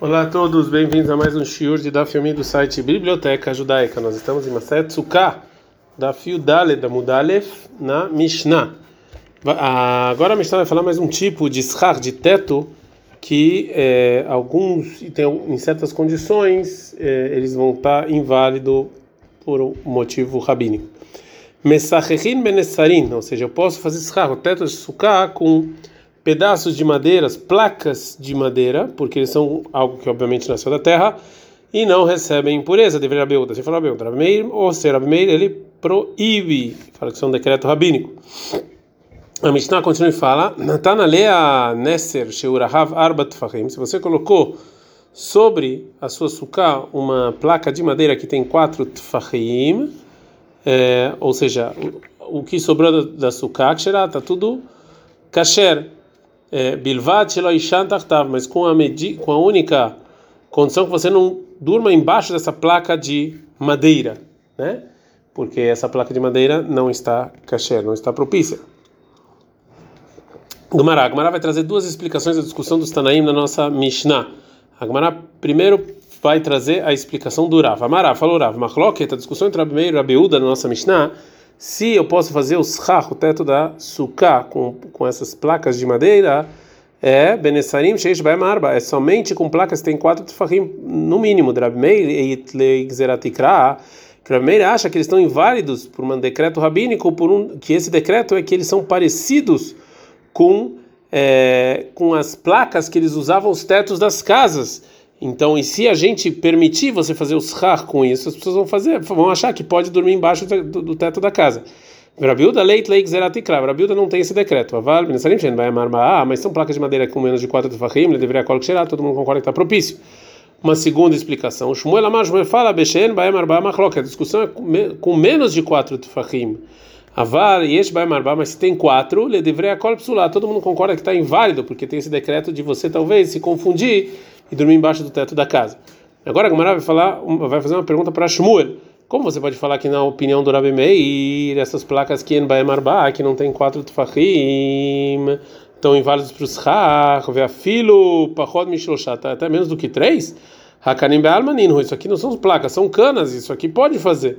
Olá a todos, bem-vindos a mais um shiur de Daf Yomi do site Biblioteca Judaica. Nós estamos em Maset Sukkah, da Fio da Mudalef, na Mishnah. Agora a Mishnah vai falar mais um tipo de schar, de teto, que é, alguns, tem, em certas condições, é, eles vão estar inválidos por um motivo rabínico. Mesachechin benessarin, ou seja, eu posso fazer schar, o teto de Sukkah, com pedaços de madeiras, placas de madeira, porque eles são algo que obviamente nasceu da terra e não recebem impureza. Deveria Beuda. Você falou Beuda, Rabi ou ser Rabi ele proíbe, fala que isso é um decreto rabínico. A Mishnah continua e fala: Natana lea Nesser Sheurahav Arbat Fahim. Se você colocou sobre a sua suká uma placa de madeira que tem quatro tfahim, é, ou seja, o, o que sobrou da, da suká, está tudo kasher. É, Bilvat mas com a, com a única condição que você não durma embaixo dessa placa de madeira, né? Porque essa placa de madeira não está kasher, não está propícia. Gumará, Gumará vai trazer duas explicações da discussão dos Tanaim na nossa Mishnah. A Gumará primeiro vai trazer a explicação do Rav. Amará falou Rav, Machloket, a discussão entre Rabi e Rabiúda na nossa Mishnah, se eu posso fazer o schach, o teto da sukkah, com, com essas placas de madeira, é Benessarim Sheish Baem Arba, é somente com placas que tem quatro tefahim, no mínimo, Drab Meir e Leigzeratikra, acha que eles estão inválidos por um decreto rabínico, por um, que esse decreto é que eles são parecidos com, é, com as placas que eles usavam os tetos das casas. Então, e se a gente permitir você fazer o schar com isso, as pessoas vão fazer, vão achar que pode dormir embaixo do, do teto da casa. Rabiuda leit leik zeratikra. Rabiuda não tem esse decreto. Aval, benesarim shen vai amar ah, mas são placas de madeira com menos de 4 tefahim, ele deveria colocar cheirar, todo mundo concorda que está propício. Uma segunda explicação. Shmuel amar, Shmuel fala, beshen vai amar ba machlok. A discussão é com menos de 4 tefahim. Avar, yesh vai amar mas se tem 4, ele deveria colocar Todo mundo concorda que está inválido, porque tem esse decreto de você talvez se confundir e dormir embaixo do teto da casa. Agora a Gamara vai falar, vai fazer uma pergunta para Shmuel. Como você pode falar que na opinião do Rabi Meir, essas placas que Baemarba, que não tem quatro tfachim, estão inválidos para os Chach, vê a filo, pachod mishloshat, até menos do que três? Hakanim Bealmanin, isso aqui não são placas, são canas, isso aqui pode fazer.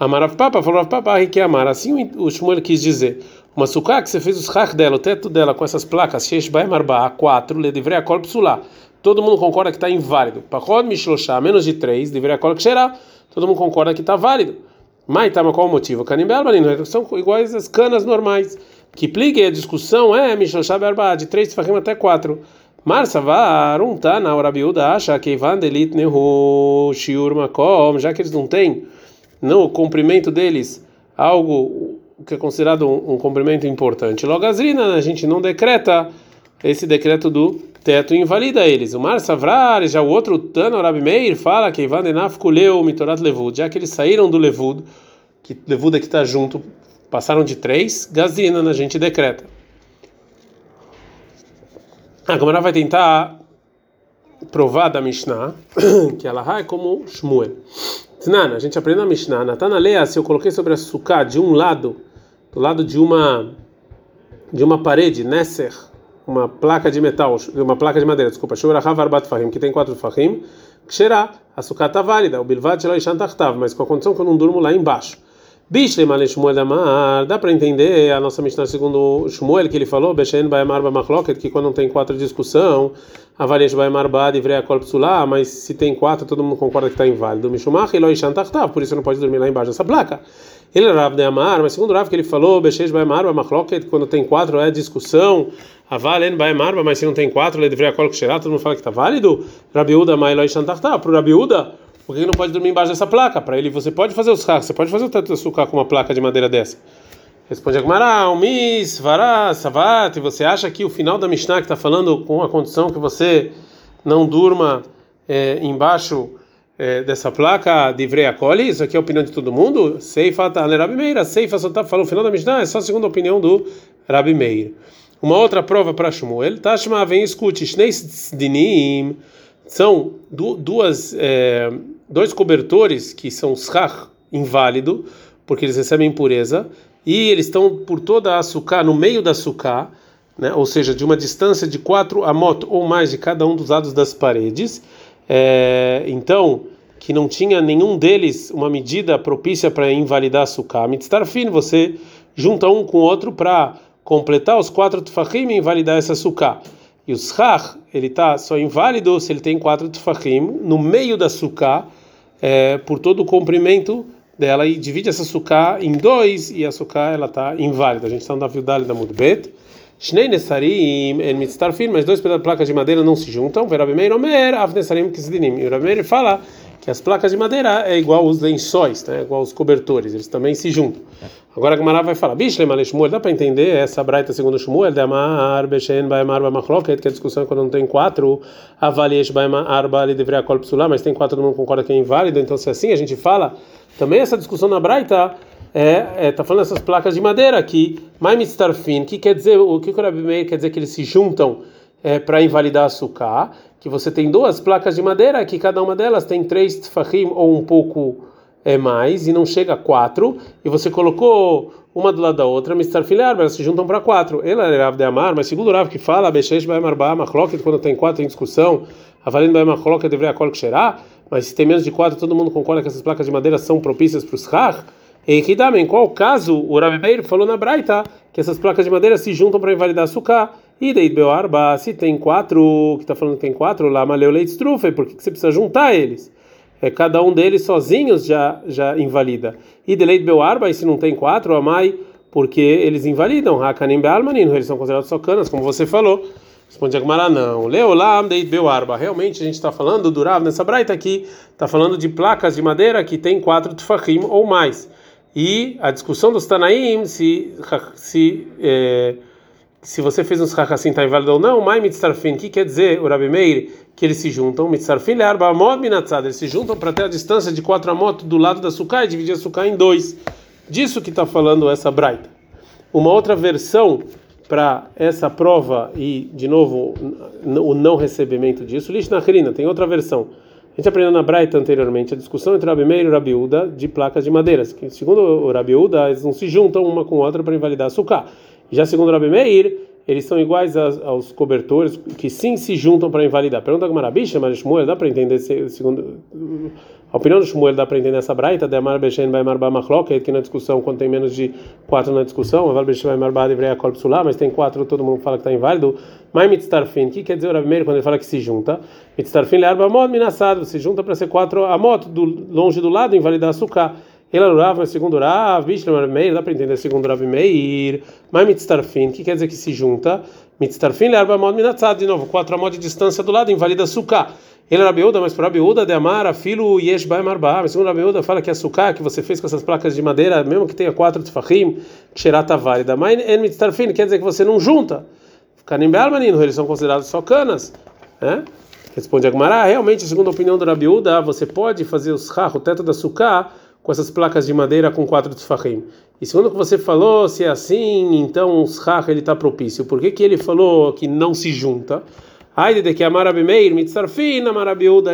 Amarav Papa falou Papa que amar. Assim o Shmuel quis dizer. Uma suká que você fez os chach dela, o teto dela com essas placas, Baemarba, a quatro, le deveria a psulá todo mundo concorda que está inválido. Pachod Mishloshá, menos de três, deveria colocar cheirar, todo mundo concorda que está válido. Mas tá, mas qual o motivo? Canibel, são iguais às canas normais. Que pligue a discussão é Mishloshá Berba, de três fachim até quatro. Marsa um tá na hora biúda acha que vandelit nehu shiur makom, já que eles não têm no comprimento deles algo que é considerado um, um comprimento importante. Logo, a gente não decreta esse decreto do teto invalida eles. O Mar Savrar, já o outro Tano Rabi Meir fala que Ivan Denaf kuleu mitorat levud, já que eles saíram do levud, que levud é que está junto, passaram de três, gazina a gente decreta. A Gamara vai tentar provar da Mishnah que ela é como Shmuel. Tnana, a gente aprende na Mishnah, Natana Lea, se eu coloquei sobre a suká de um lado, do lado de uma de uma parede, Nesser, uma placa de metal, uma placa de madeira, desculpa, que tem quatro fahim, Ksherá, a sucata está válida, o bilvat mas com a condição que eu não durmo lá embaixo. Bishle male Shmuel Damar, dá para entender a nossa Mishnah segundo Shmuel, que ele falou, Beshen Baemar Bamachloket, que quando não tem quatro discussão, Avarish Baemar Bad e Vrea Kolpsula, mas se tem quatro, todo mundo concorda que está inválido. Mishumach Eloi Shantachtav, por isso não pode dormir lá embaixo dessa placa. Ele é Rav de Amar, mas segundo Rav que ele falou, Beshesh Baemar Bamachloket, quando tem quatro é discussão, Avalen Baemar, mas se não tem quatro, ele deveria colocar todo mundo fala que está válido. Rabiuda Mailoi Shantachtav, para o Rabiuda por que não pode dormir embaixo dessa placa? Para ele, você pode fazer os carros, você pode fazer o teto açúcar com uma placa de madeira dessa. Responde Agmará, Umis, Vará, Savat, você acha que o final da Mishnah que está falando com a condição que você não durma é, embaixo é, dessa placa de Vreacoli, isso aqui é a opinião de todo mundo? Seifa tá Rabi Meir, Seifa só está falando o final da Mishnah, é só a opinião do Rabi Meir. Uma outra prova para Shmuel, Tashma vem escute, Shnei Dinim, são duas, é, dois cobertores que são schach, inválido, porque eles recebem impureza, e eles estão por toda a suká, no meio da suká, né, ou seja, de uma distância de quatro amot ou mais de cada um dos lados das paredes. é, então, que não tinha nenhum deles uma medida propícia para invalidar a sukkah, mitztarfin, você junta um com o outro para completar os quatro tfachim e invalidar essa sukkah. E o schach, ele está só inválido se ele tem quatro tfachim no meio da sukkah, é, por todo o comprimento dela, e divide essa sukkah em dois, e a sukkah ela está inválida. A gente está no Davidal da Mudbet. Shnei Nesarim en Mitztarfin, mas dois placas de madeira não se juntam. Verabi Meir Omer, Av Nesarim Kizdinim. E o Rabi fala que as placas de madeira é igual os lençóis, né? igual os cobertores, eles também se juntam. Agora a Gamara vai falar, Bishle Shmuel, dá para entender essa braita segundo Shmuel, de Amar, Beshen, Baemar, Bamachloket, que a discussão é quando não tem quatro, Avaliesh, Baemar, Bali, deveria Kol Psulah, mas tem quatro, todo mundo concorda que é inválido, então se é assim a gente fala, também essa discussão na braita é, é tá falando essas placas de madeira aqui, Maimitztarfin, que quer dizer, o que o Rabi quer dizer que eles se juntam é, para invalidar açúcar, que você tem duas placas de madeira, que cada uma delas tem três tfahim ou um pouco é mais, e não chega a quatro, e você colocou uma do lado da outra, Mr. Filiar, elas se juntam para quatro. Ela é Rav de Amar, mas segundo o Rav que fala, Beshesh vai marbar machloket, quando tem quatro em discussão, Avalendo vai machloket deveria colocar cheirar, mas se tem menos de quatro, todo mundo concorda que essas placas de madeira são propícias para os schach. E que em qual caso o Rav Meir falou na Braita que essas placas de madeira se juntam para invalidar açúcar? E daí Beoarba, se tem quatro, que está falando que tem quatro lá, Maleu Leite Strufe, por que você precisa juntar eles? É, cada um deles sozinhos já, já invalida. E de Leite Beoarba, e se não tem quatro, Amai, porque eles invalidam. Hakanim Bealmanin, eles são considerados só canas, como você falou. Responde Agmará, não. Leolam Deit Beoarba. Realmente a gente está falando do nessa braita aqui, está falando de placas de madeira que tem quatro tfahim ou mais. E a discussão dos Tanaim, se. se é, se você fez uns assim tá inválido ou não, mai mitzarfin, que quer dizer o Rabi Meir que eles se juntam, mitzarfin le arba amot minatzad, eles se juntam para ter a distância de quatro amot do lado da sucá e dividir a sucá em dois. Disso que está falando essa braita. Uma outra versão para essa prova e de novo o não recebimento disso, Lishnachrina, tem outra versão. A gente aprendeu na Braita anteriormente a discussão entre Rabi Meir e Rabi Uda de placas de madeiras, que segundo o Rabi Uda, eles não se juntam uma com a outra para invalidar a sucá. Já segundo Rabi Meir, eles são iguais aos, aos cobertores que sim se juntam para invalidar. Pergunta a Marabicha, mas Shmuel, dá para entender segundo a opinião do Shmuel dá para entender essa braita de Amar Beshen vai Marba Machloket, que na discussão quando tem menos de quatro na discussão, Aval Beshen vai Marba Devreia Korp Sulá, mas tem quatro, todo mundo fala que está inválido. Mas Mitztarfin, o que quer dizer o Rabi Meir quando ele fala que se junta? Mitztarfin le arba amot minassado, se junta para ser quatro amot do longe do lado invalidar açúcar. Ele Rav, segundo Rav, Bishlam Meir, dá para entender segundo Rav Meir, mas Mitztarfin, que quer dizer que se junta, Mitztarfin arba mod minatzad, de novo, quatro amot de distância do lado, invalida suká. Ele Rabiuda, mas para Rabiuda de Amar, filho Yesh Baem Arba, mas segundo Rabiuda fala que a suká que você fez com essas placas de madeira, mesmo que tenha quatro tefachim, xerata válida, mas en Mitztarfin, quer dizer que você não junta. Kanim Bealmanino, eles são considerados só canas, né? Responde Agmará, realmente, segundo a opinião do Rabiuda, você pode fazer os rach, o teto da suká, com essas placas de madeira com quatro tefachim. E segundo o que você falou, se é assim, então o schach ele está propício. Por que, que ele falou que não se junta? Que mitzarfin,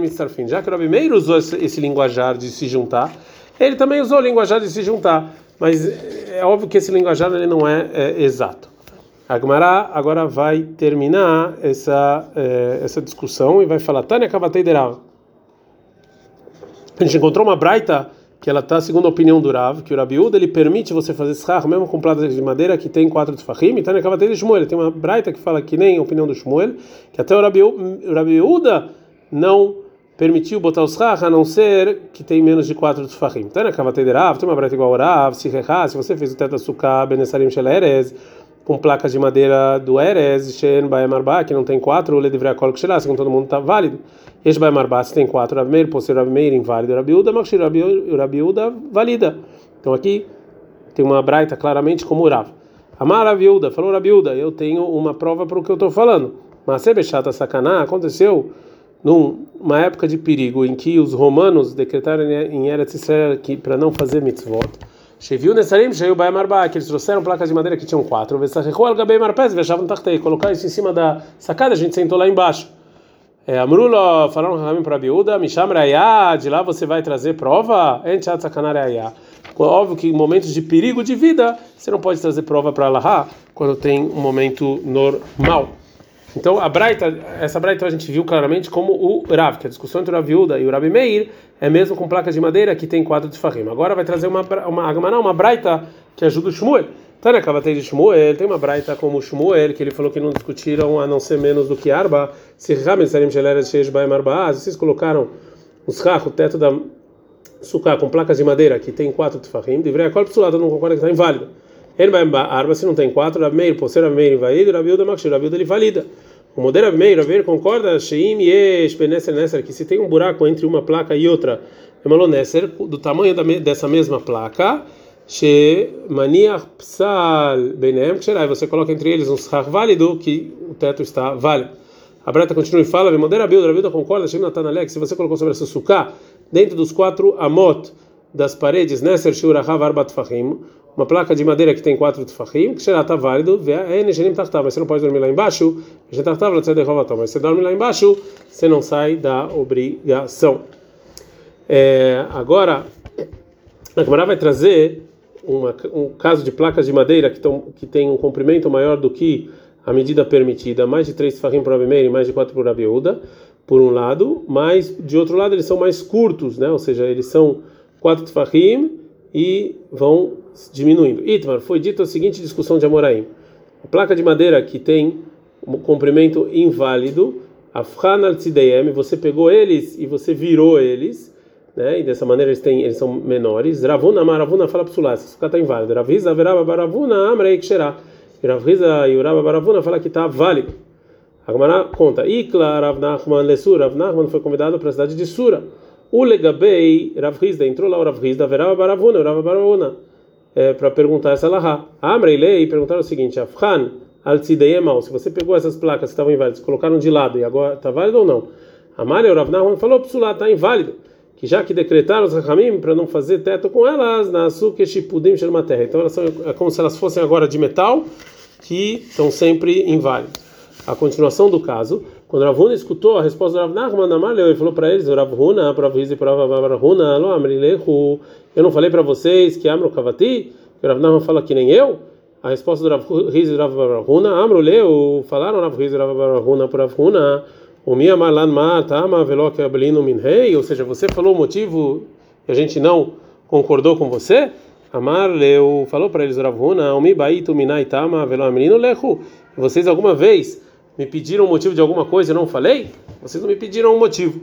mitzarfin. Já que o Rabimeir usou esse, esse linguajar de se juntar, ele também usou o linguajar de se juntar. Mas é óbvio que esse linguajar ele não é, é exato. A Gemara agora vai terminar essa, é, essa discussão e vai falar Tânia Kavatei A gente encontrou uma braita que ela está segundo a opinião do Rav, que o Rabiúda ele permite você fazer schach mesmo com placas de madeira que tem quatro tefachim, e está na cavateira de Shmuel. Tem uma braita que fala que nem a opinião do Shmuel, que até o Rabiúda não permitiu botar os schach a não ser que tem menos de quatro tefachim. Está na cavateira de Rav, tem uma braita igual ao Rav, se se você fez o teto sukkah benesarim sheleres, com placas de madeira do Erez, Shen Baemarba, que não tem quatro, o Ledivra Kol Kshelá, segundo todo mundo está válido. Este Baemarba, se tem quatro, Rabi Meir, por ser Rabi Meir, inválido, Rabi Uda, Makshir Rabi Uda, valida. Então aqui tem uma braita claramente como o Rav. Amar Rabi Uda, falou Uda, eu tenho uma prova para o que eu estou falando. Mas Sebechata Sakaná aconteceu numa época de perigo em que os romanos decretaram em Eretz Israel que para não fazer mitzvot, Cheviu Nesarim, Sheiu Baem Arba, que eles trouxeram placas de madeira que tinham quatro. Vesachechu Al Gabei Marpes, vejavam Tachtei, colocar isso em cima da sacada, a gente sentou lá embaixo. Amrulo, falaram Ramim para Biúda, Misham Raya, de lá você vai trazer prova? Enchat Sakanaraya. Óbvio que em momentos de perigo de vida, você não pode trazer prova para Allah quando tem um momento normal. Então, a Braita, essa Braita a gente viu claramente como o Rav, que a discussão entre o Rav Yuda e o Rabi Meir é mesmo com placas de madeira que tem quatro de Fahim. Agora vai trazer uma, uma, uma, uma Braita que ajuda o Shmuel. Tânia Kavatei de Shmuel, tem uma Braita como Shmuel, que ele falou que não discutiram a não ser menos do que Arba. Se vocês colocaram os carros, o teto da suká com placas de madeira que tem quatro de Fahim, deveria a corpo não concorda que está inválido. Arba, se não tem quatro, Rabi Meir, por ser Rabi Meir inválido, Rabi Uda Makshir, Rabi Uda ele valida. O modelo Rabi Meir, Rabi concorda, Sheim Yesh, Benesser Nesser, que se tem um buraco entre uma placa e outra, Emalonesser, do tamanho da, dessa mesma placa, She Maniach Psal Benem, Ksherai, você coloca entre eles um schar válido, que o teto está válido. A Breta continua e fala, Modera Rabi Uda, concorda, Sheim Natanalek, se você colocou sobre essa suká, dentro dos quatro amot das paredes, Nesser Shurahav Arbat Fahim, uma placa de madeira que tem quatro tefachim, que será tá válido, mas você não pode dormir lá embaixo, mas você dorme lá embaixo, você não sai da obrigação. É, agora, a Gemara vai trazer uma, um caso de placas de madeira que, tão, que tem um comprimento maior do que a medida permitida, mais de três tefachim para Abimeir e mais de quatro para Abiúda, por um lado, mas de outro lado eles são mais curtos, né? ou seja, eles são quatro tefachim e vão diminuindo. Itmar, foi dito a seguinte discussão de Amoraim: a placa de madeira que tem um comprimento inválido, Afhan al você pegou eles e você virou eles, né? E dessa maneira eles têm, eles são menores. Ravuna Maravuna fala para o esse está inválido. Ravisa Veraba Baravuna Amrei Ksherá. Ravisa e Baravuna fala que está válido. Agmará conta: Ikla Rav Lesura. Rav foi convidado para a cidade de Sura. O legabei Rav Hizda entrou lá o Rav Hizda Veraba Baravuna, Uraba Baravuna é, para perguntar essa lahá. Amrei lei perguntaram o seguinte: Afhan al mal. Se você pegou essas placas que estavam inválidas, colocaram de lado e agora está válido ou não? Amália Rav Nahum falou: Psulá, está inválido. Que já que decretaram os Rahamim para não fazer teto com elas, na açúcar shipudim uma terra. Então elas são é como se elas fossem agora de metal, que estão sempre inválidas. A continuação do caso. Quando Ravuna escutou a resposta do Rav Nachman, ele falou para eles, Ravuna, para Rav para Ravuna, lo amrilehu, eu não falei para vocês que Amro Kavati, que o Rav Nachman fala que nem eu? A resposta do Rav e Rav Ravuna, Amro leu, falaram Rav e Rav Ravuna para Ravuna, o Mia Malan Mar, Tama Velok Ablino Minhei, ou seja, você falou o motivo que a gente não concordou com você? Amar leu, falou para eles Ravuna, Umi Baitu Minai Tama Velo Amrino Lehu, vocês alguma vez me pediram o motivo de alguma coisa e não falei? Vocês não me pediram um motivo.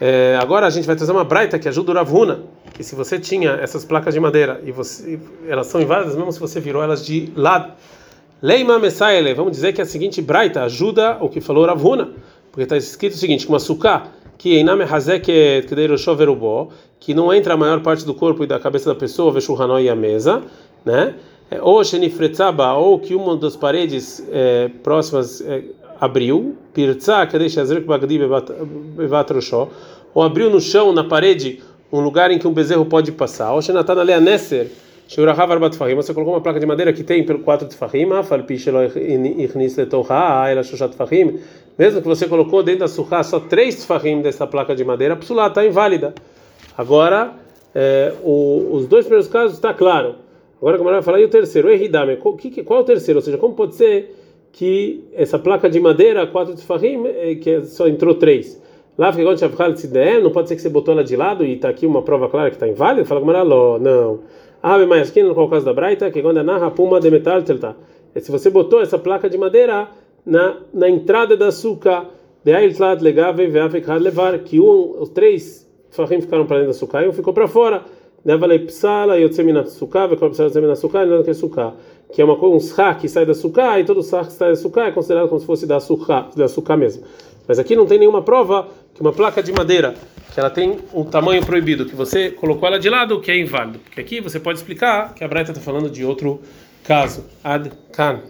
É, agora a gente vai trazer uma braita que ajuda o Ravuna, que se você tinha essas placas de madeira e você, elas são inválidas mesmo se você virou elas de lado. Leima Messaele, vamos dizer que a seguinte braita ajuda o que falou Ravuna, porque está escrito o seguinte, uma suká, que Einame Hazek que não entra a maior parte do corpo e da cabeça da pessoa, Veshuhanoi e a mesa, né? É, ou Shenifretzaba, ou que uma das paredes é, próximas é, abriu, Pirtza, ou abriu no chão, na parede, um lugar em que um bezerro pode passar, ou Shenatan Alea você colocou uma placa de madeira que tem pelo quatro tefahim, mesmo que você colocou dentro da surra só três tefahim dessa placa de madeira, psulá está inválida. Agora, é, o, os dois primeiros casos está claro. Agora como vai falar, e o terceiro? O qual, qual é o terceiro? Ou seja, como pode ser que essa placa de madeira, quatro tefahim, é, que só entrou três? Lá não pode ser que você botou ela de lado e está aqui uma prova clara que está inválida? Fala como não. Ah, mas aqui no caso da Braita, que quando é narra puma de metal, tá. Se você botou essa placa de madeira na, na entrada da açúcar, de aí levar que um, os três fahim ficaram para dentro da açúcar e um ficou para fora. Nevalei psala e otzemina suká, vekol psala otzemina suká, não que suká, que é uma coisa um sá que sai da suká e todo sá que sai da suká é considerado como se fosse da suká, da suká mesmo. Mas aqui não tem nenhuma prova que uma placa de madeira que ela tem um tamanho proibido, que você colocou ela de lado, que é inválido. Porque aqui você pode explicar que a Braita está falando de outro caso. Ad kan.